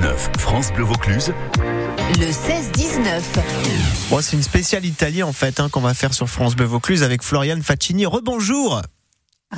16-19, France Bleu Vaucluse. Le 16-19. Bon, c'est une spéciale Italie en fait hein, qu'on va faire sur France Bleu Vaucluse avec Floriane Faccini. Rebonjour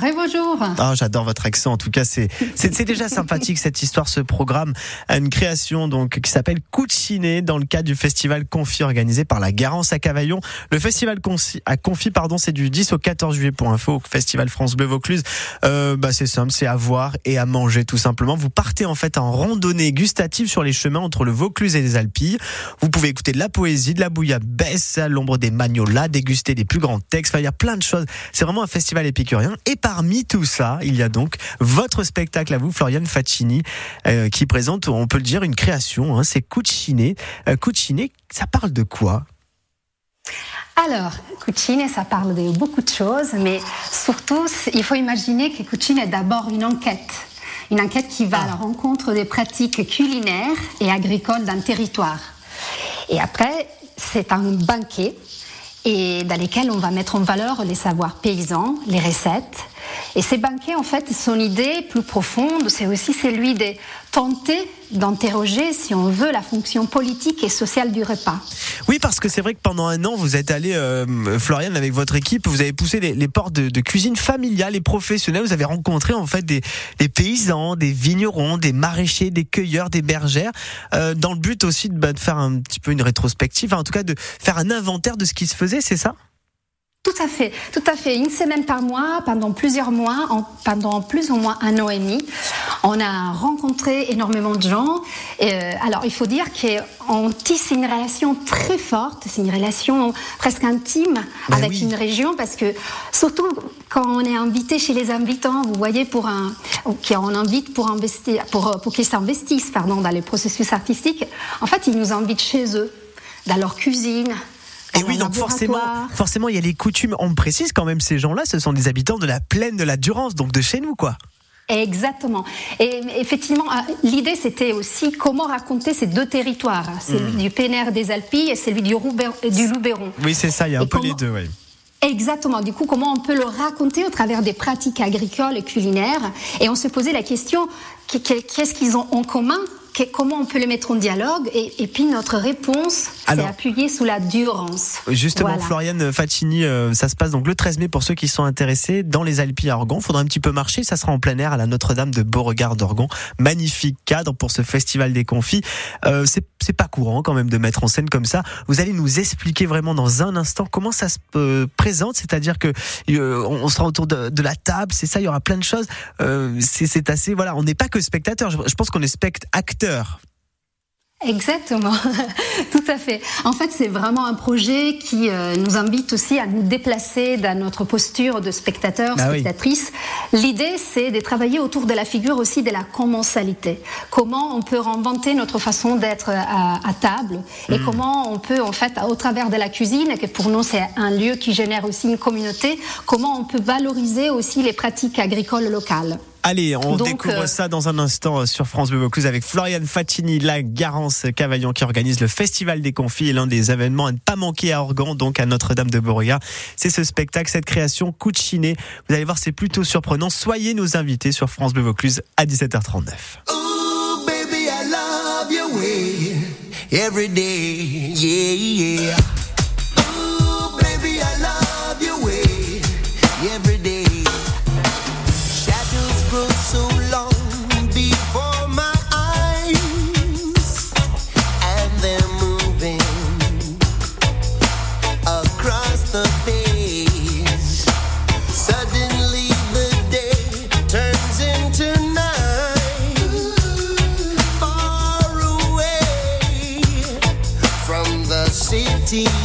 Bonjour. Ah, j'adore votre accent. En tout cas, c'est c'est déjà sympathique cette histoire, ce programme, une création donc qui s'appelle Cucine dans le cadre du festival Confi organisé par la Garance à Cavaillon. Le festival à Confi, pardon, c'est du 10 au 14 juillet info au festival France Bleu Vaucluse. Euh, bah c'est simple, c'est à voir et à manger tout simplement. Vous partez en fait en randonnée gustative sur les chemins entre le Vaucluse et les Alpilles. Vous pouvez écouter de la poésie, de la bouillabaisse à l'ombre des magnolas, déguster des plus grands textes. Enfin, il y a plein de choses. C'est vraiment un festival épicurien et parmi tout ça, il y a donc votre spectacle à vous, Floriane Faccini, euh, qui présente, on peut le dire, une création. Hein, c'est Cucine. Euh, ça parle de quoi? Alors, Cucine, ça parle de beaucoup de choses, mais surtout, il faut imaginer que Cucine est d'abord une enquête. Une enquête qui va à la rencontre des pratiques culinaires et agricoles d'un territoire. Et après, c'est un banquet et dans lesquels on va mettre en valeur les savoirs paysans, les recettes, et ces banquets, en fait, son idée plus profonde, c'est aussi celui de tenter d'interroger, si on veut, la fonction politique et sociale du repas. Oui, parce que c'est vrai que pendant un an, vous êtes allé, euh, Floriane, avec votre équipe, vous avez poussé les, portes de, cuisine familiale et professionnelle. Vous avez rencontré en fait des, paysans, des vignerons, des maraîchers, des cueilleurs, des bergères, euh, dans le but aussi bah, de faire un petit peu une rétrospective, en tout cas de faire un inventaire de ce qui se faisait, c'est ça? Tout à fait, tout à fait. Une semaine par mois, pendant plusieurs mois, pendant plus ou moins un an et demi, on a rencontré énormément de gens. Euh, alors, il faut dire qu'on tisse une relation très forte, c'est une relation presque intime ben avec une région, parce que surtout quand on est invité chez les invitants, vous voyez, pour un, qu'on invite pour investir, pour, pour qu'ils s'investissent, pardon, dans les processus artistiques, en fait, ils nous invitent chez eux, dans leur cuisine, et oui, donc forcément, forcément, il y a les coutumes. On précise quand même, ces gens-là, ce sont des habitants de la plaine de la Durance, donc de chez nous, quoi. Exactement. Et effectivement, euh, l'idée c'était aussi comment raconter ces deux territoires, celui hmm. du Pénère des Alpilles et celui du, du Loubéron. Oui, c'est ça, il y a un peu les deux, oui. Exactement. Du coup, comment on peut le raconter au travers des pratiques agricoles et culinaires? Et on se posait la question qu'est-ce qu'ils ont en commun comment on peut les mettre en dialogue et, puis notre réponse c'est appuyée sous la durance. Justement, Floriane Faccini, euh, ça se passe donc le 13 mai pour ceux qui sont intéressés dans les Alpes à Orgon. Faudra un petit peu marcher, ça sera en plein air à la Notre-Dame de Beauregard d'Orgon. Magnifique cadre pour ce festival des confits. Euh, c'est pas courant quand même de mettre en scène comme ça. Vous allez nous expliquer vraiment dans un instant comment ça se euh, présente, c'est-à-dire que euh, on sera autour de, de la table, c'est ça, il y aura plein de choses. c'est assez voilà, on n'est pas que spectateur. Je, je pense qu'on est spectateur Exactement, tout à fait. En fait, c'est vraiment un projet qui euh, nous invite aussi à nous déplacer dans notre posture de spectateur, bah spectatrice. L'idée, c'est de travailler autour de la figure aussi de la commensalité. Comment on peut réinventer notre façon d'être à, table et hmm. comment on peut, en fait, au travers de la cuisine, que pour nous c'est un lieu qui génère aussi une communauté, comment on peut valoriser aussi les pratiques agricoles locales. Allez, on découvre euh, ça dans un instant euh, sur France Bleu Vaucluse avec Floriane Fatini, la Garance Cavaillon qui organise le Festival des Confits et l'un des événements à ne pas manquer à Organ, donc à Notre-Dame de Beauregard. C'est ce spectacle, cette création Cucine. Vous allez voir, c'est plutôt surprenant. Soyez nos invités sur France Bleu Vaucluse à 17h39. baby, I love your way every day. Yeah, yeah. see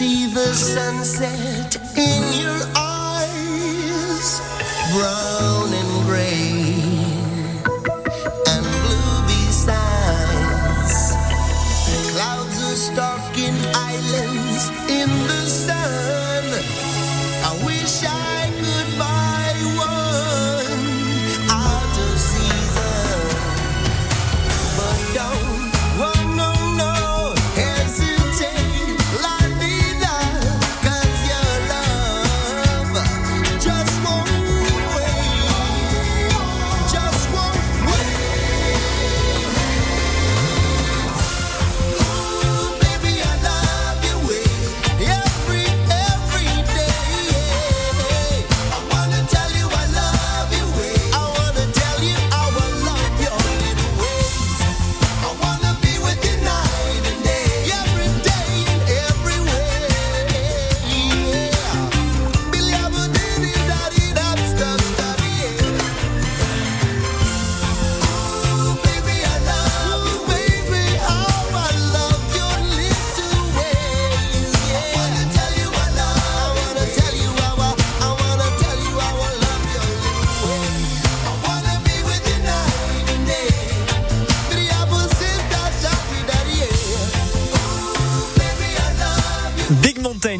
the sunset in your eyes, brown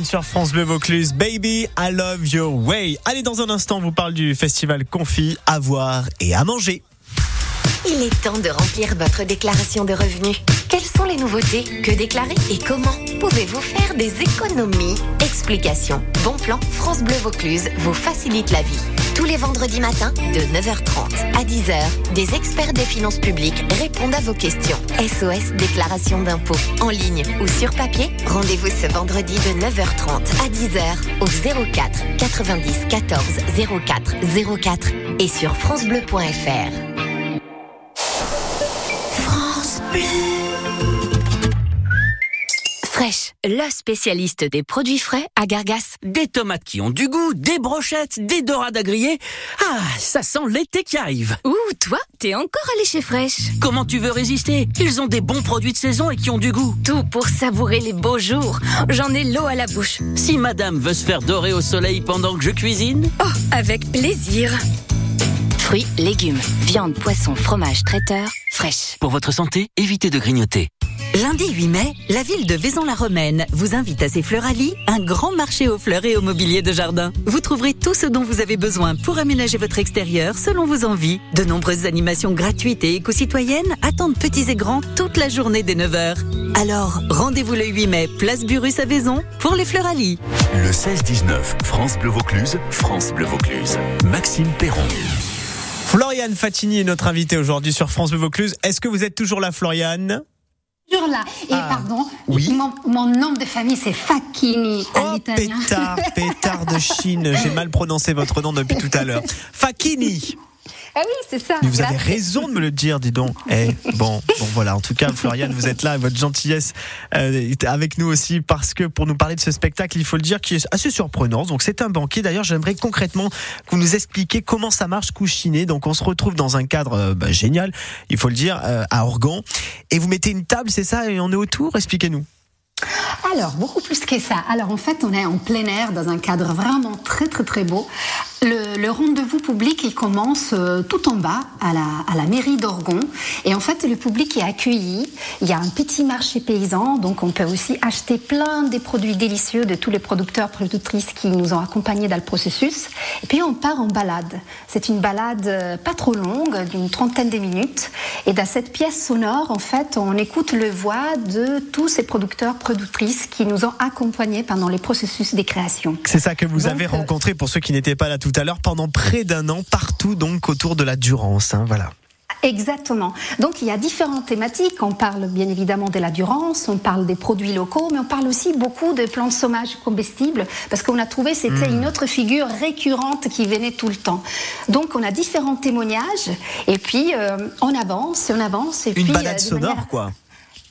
sur France Bleu Vaucluse, Baby, I love your way. Allez, dans un instant, on vous parle du festival Confi à voir et à manger. Il est temps de remplir votre déclaration de revenus. Quelles sont les nouveautés Que déclarer et comment Pouvez-vous faire des économies? Explication. Bon plan, France Bleu Vaucluse vous facilite la vie. Tous les vendredis matins, de 9h30 à 10h, des experts des finances publiques répondent à vos questions. SOS Déclaration d'impôt. En ligne ou sur papier, rendez-vous ce vendredi de 9h30 à 10h au 04 90 14 04 04 et sur FranceBleu.fr. France Bleu. Fraîche, le spécialiste des produits frais à Gargas. Des tomates qui ont du goût, des brochettes, des dorades à griller. Ah, ça sent l'été qui arrive. Ouh, toi, t'es encore allé chez Fraîche. Comment tu veux résister? Ils ont des bons produits de saison et qui ont du goût. Tout pour savourer les beaux jours. J'en ai l'eau à la bouche. Si madame veut se faire dorer au soleil pendant que je cuisine, Oh, avec plaisir. Fruits, légumes, viande, poisson, fromage, traiteur, fraîche. pour votre santé, évitez de grignoter. Lundi 8 mai, la ville de Vaison-la-Romaine vous invite à ses Fleuralies, un grand marché aux fleurs et au mobilier de jardin. Vous trouverez tout ce dont vous avez besoin pour aménager votre extérieur selon vos envies. De nombreuses animations gratuites et éco-citoyennes attendent petits et grands toute la journée dès 9h. Alors, rendez-vous le 8 mai, place Burus à Vaison, pour les Fleuralies. Le 16-19, France Bleu Vaucluse, France Bleu Vaucluse. Maxime Perron. Floriane Fatini est notre invitée aujourd'hui sur France Bleu Vaucluse. Est-ce que vous êtes toujours là, Floriane? Là. Et Ah, pardon, oui. mon, mon nom de famille c'est Facchini Oh, pétard, pétard de Chine. J'ai mal prononcé votre nom depuis tout à l'heure. Fakini. Ah oui, c'est ça. Mais vous avez raison de me le dire, dis donc. Eh, bon, bon, voilà. En tout cas, Floriane, vous êtes là, votre gentillesse euh, est avec nous aussi parce que pour nous parler de ce spectacle, il faut le dire, qui est assez surprenant. Donc, c'est un banquet. D'ailleurs, j'aimerais concrètement que vous nous expliquiez comment ça marche couchiné. Donc, on se retrouve dans un cadre euh, bah, génial, il faut le dire, euh, à Organ. Et vous mettez une table, c'est ça, et on est autour? Expliquez-nous. Alors, beaucoup plus que ça. Alors, en fait, on est en plein air, dans un cadre vraiment très, très, très beau. Le, le rendez-vous public, il commence euh, tout en bas, à la, à la mairie d'Orgon. Et en fait, le public est accueilli. Il y a un petit marché paysan, donc on peut aussi acheter plein des produits délicieux de tous les producteurs, productrices qui nous ont accompagnés dans le processus. Et puis, on part en balade. C'est une balade euh, pas trop longue, d'une trentaine de minutes. Et dans cette pièce sonore, en fait, on écoute le voix de tous ces producteurs, productrices qui nous ont accompagnés pendant les processus des créations. C'est ça que vous Donc, avez euh, rencontré, pour ceux qui n'étaient pas là tout à l'heure, pendant près d'un an, partout donc autour de la Durance. hein, voilà. Exactement. Donc il y a différentes thématiques. On parle bien évidemment de la durance, on parle des produits locaux, mais on parle aussi beaucoup de plantes sauvages comestibles parce qu'on a trouvé c'était Hmm. une autre figure récurrente qui venait tout le temps. Donc on a différents témoignages et puis euh, on avance, on avance et Une puis balade euh, sonore, manière- quoi.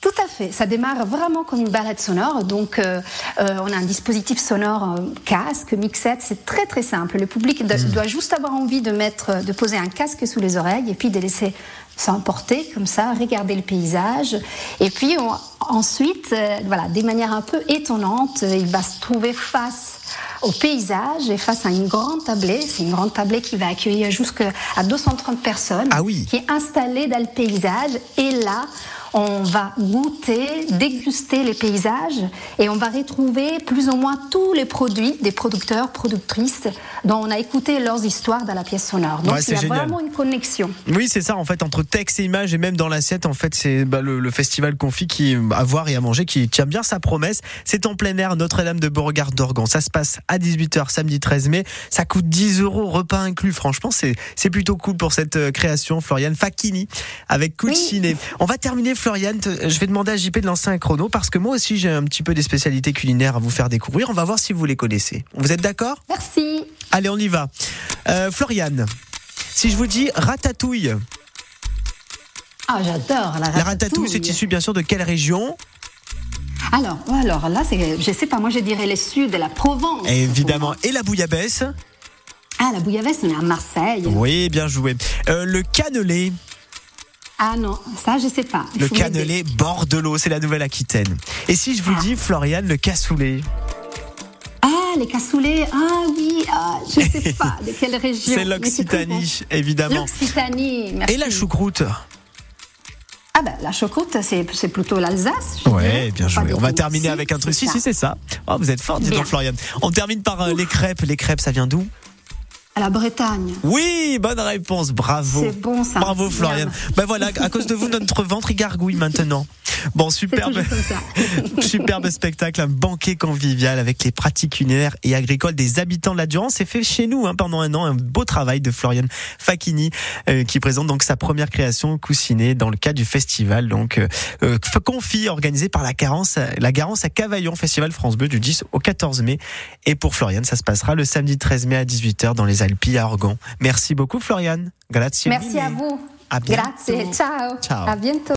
Tout à fait. Ça démarre vraiment comme une balade sonore. Donc, euh, euh, on a un dispositif sonore, euh, casque, mixette. C'est très très simple. Le public do- Hmm. doit juste avoir envie de mettre, de poser un casque sous les oreilles et puis de laisser s'emporter comme ça, regarder le paysage. Et puis on- ensuite, euh, voilà, des manières un peu étonnantes, euh, il va se trouver face au paysage et face à une grande tablée. C'est une grande tablée qui va accueillir jusqu'à 230 personnes. Ah oui. Qui est installée dans le paysage. Et là, on va goûter, déguster les paysages et on va retrouver plus ou moins tous les produits des producteurs, productrices dont on a écouté leurs histoires dans la pièce sonore. Donc Ouais, il y a génial. vraiment une connexion. Oui, c'est ça. En fait, entre texte et image, et même dans l'assiette, en fait, c'est bah, le, le festival Confi qui à voir et à manger, qui tient bien sa promesse. C'est en plein air, Notre-Dame de Beauregard d'Organ. Ça se passe à 18h samedi 13 mai. Ça coûte 10 euros, repas inclus. Franchement, c'est c'est plutôt cool pour cette euh, création, Floriane Facchini avec Cucine. On va terminer, Floriane. Je vais demander à JP de lancer un chrono parce que moi aussi, j'ai un petit peu des spécialités culinaires à vous faire découvrir. On va voir si vous les connaissez. Vous êtes d'accord? Merci. Allez, on y va. Euh, Floriane, si je vous dis ratatouille. Ah, j'adore la ratatouille. La ratatouille, c'est issu bien sûr de quelle région? Alors, alors là, je sais pas, moi je dirais le sud de la Provence. Évidemment. Et la bouillabaisse Ah, la bouillabaisse, on est à Marseille. Oui, bien joué. Euh, le cannelé, Ah non, ça je sais pas. Le cannelé Bordelot, c'est la Nouvelle-Aquitaine. Et si je vous dis, Floriane, le cassoulet Ah, les cassoulets. Ah oui, ah, je sais pas de quelle région. C'est l'Occitanie, évidemment. L'Occitanie, merci. Et la choucroute Ah ben, la choucroute, c'est, plutôt l'Alsace. Ouais, bien joué. On va terminer avec un truc. Si, si, c'est ça. Oh, vous êtes fort, dis donc, Bien. Floriane. On termine par euh, les crêpes. Les crêpes, ça vient d'où? À la Bretagne. Oui, bonne réponse. Bravo. C'est bon, ça. Bravo. Floriane. Ben voilà, à cause de vous, notre ventre, il gargouille maintenant. Bon, superbe. Superbe spectacle, un banquet convivial avec les pratiques culinaires et agricoles des habitants de la Durance. C'est fait chez nous hein, pendant un an. Un beau travail de Floriane Facchini euh, qui présente donc sa première création coussinée dans le cadre du festival donc euh, euh, Confi organisé par la Garance, la Garance à Cavaillon, festival France Bleu du 10 au 14 mai. Et pour Floriane, ça se passera le samedi 13 mai à 18h dans les Alpilles à Organ. Merci beaucoup Floriane. Grazie. Merci mille. à vous. À bientôt. Grazie. Ciao. Ciao. À bientôt.